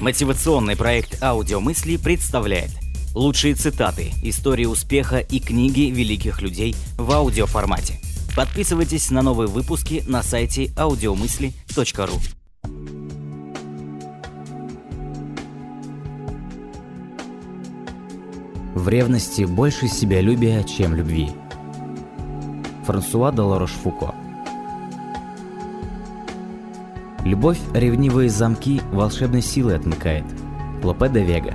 Мотивационный проект «Аудиомысли» представляет лучшие цитаты, истории успеха и книги великих людей в аудиоформате. Подписывайтесь на новые выпуски на сайте audiomысли.ру. В ревности больше себялюбия, чем любви. Франсуа де Ларош-Фуко Любовь ревнивые замки волшебной силой отмыкает. Лопе де Вега.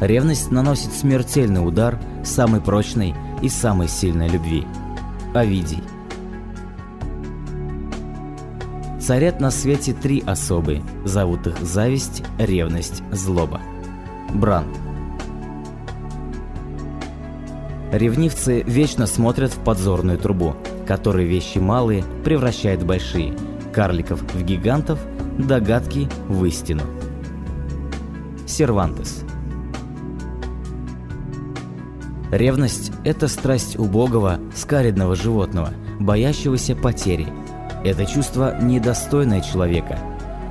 Ревность наносит смертельный удар самой прочной и самой сильной любви. Овидий. Царят на свете три особы, зовут их зависть, ревность, злоба. Бранд. Ревнивцы вечно смотрят в подзорную трубу, который вещи малые превращает в большие, карликов в гигантов, догадки в истину. Сервантес. Ревность – это страсть убогого, скаридного животного, боящегося потери. Это чувство недостойное человека,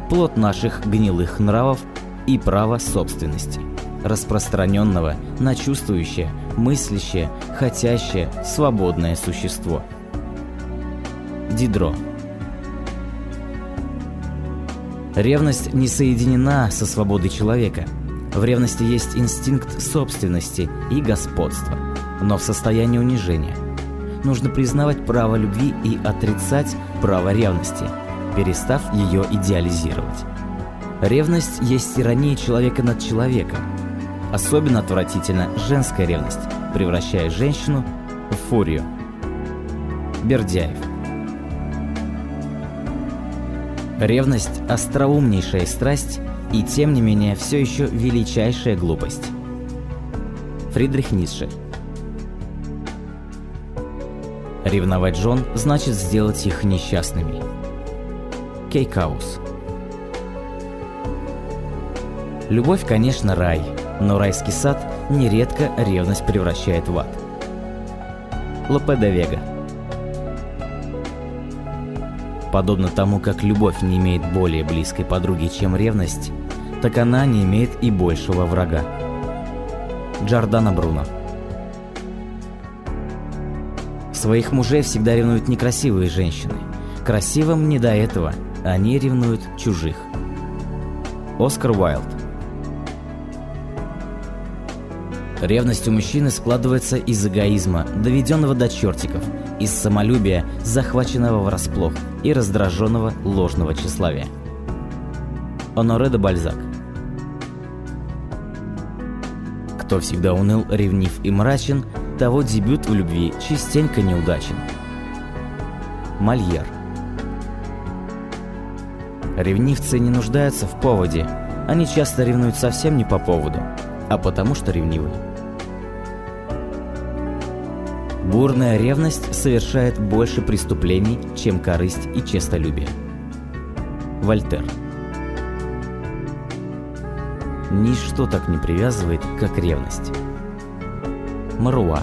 плод наших гнилых нравов и права собственности, распространенного на чувствующее, мыслящее, хотящее, свободное существо – Дидро. Ревность не соединена со свободой человека. В ревности есть инстинкт собственности и господства, но в состоянии унижения. Нужно признавать право любви и отрицать право ревности, перестав ее идеализировать. Ревность есть тирания человека над человеком. Особенно отвратительна женская ревность, превращая женщину в фурию. Бердяев. Ревность – остроумнейшая страсть и, тем не менее, все еще величайшая глупость. Фридрих Ницше Ревновать жен значит сделать их несчастными. Кейкаус Любовь, конечно, рай, но райский сад нередко ревность превращает в ад. Лопе де Вега Подобно тому, как любовь не имеет более близкой подруги, чем ревность, так она не имеет и большего врага. Джордана Бруно Своих мужей всегда ревнуют некрасивые женщины. Красивым не до этого, они ревнуют чужих. Оскар Уайлд Ревность у мужчины складывается из эгоизма, доведенного до чертиков, из самолюбия, захваченного врасплох, и раздраженного ложного тщеславия. Оноре де Бальзак Кто всегда уныл, ревнив и мрачен, того дебют в любви частенько неудачен. Мольер Ревнивцы не нуждаются в поводе, они часто ревнуют совсем не по поводу, а потому что ревнивы. Бурная ревность совершает больше преступлений, чем корысть и честолюбие. Вольтер Ничто так не привязывает, как ревность. Маруа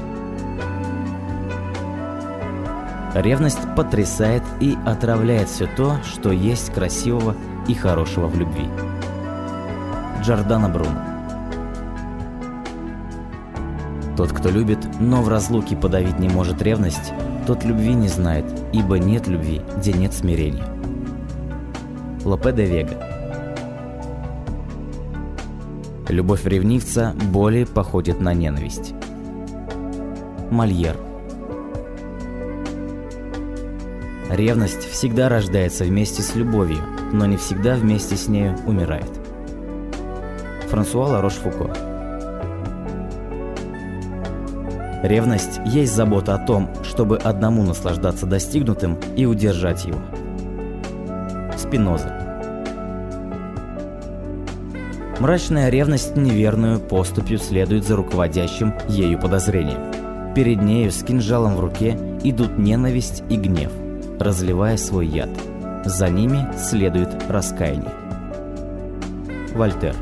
Ревность потрясает и отравляет все то, что есть красивого и хорошего в любви. Джордана Бруно тот, кто любит, но в разлуке подавить не может ревность, тот любви не знает, ибо нет любви, где нет смирения. Лопе де Вега Любовь ревнивца более походит на ненависть. Мольер Ревность всегда рождается вместе с любовью, но не всегда вместе с нею умирает. Франсуа Ларош-Фуко Ревность есть забота о том, чтобы одному наслаждаться достигнутым и удержать его. Спиноза Мрачная ревность неверную поступью следует за руководящим ею подозрением. Перед нею с кинжалом в руке идут ненависть и гнев, разливая свой яд. За ними следует раскаяние. Вольтер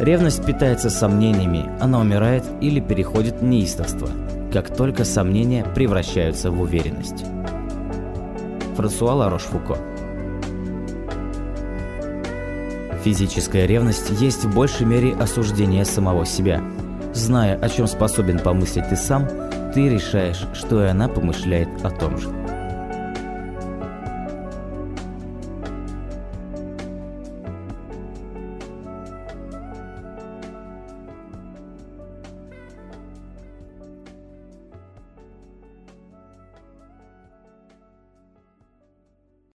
Ревность питается сомнениями, она умирает или переходит в неистовство, как только сомнения превращаются в уверенность. Франсуа Ларош-Фуко. Физическая ревность есть в большей мере осуждение самого себя. Зная, о чем способен помыслить ты сам, ты решаешь, что и она помышляет о том же.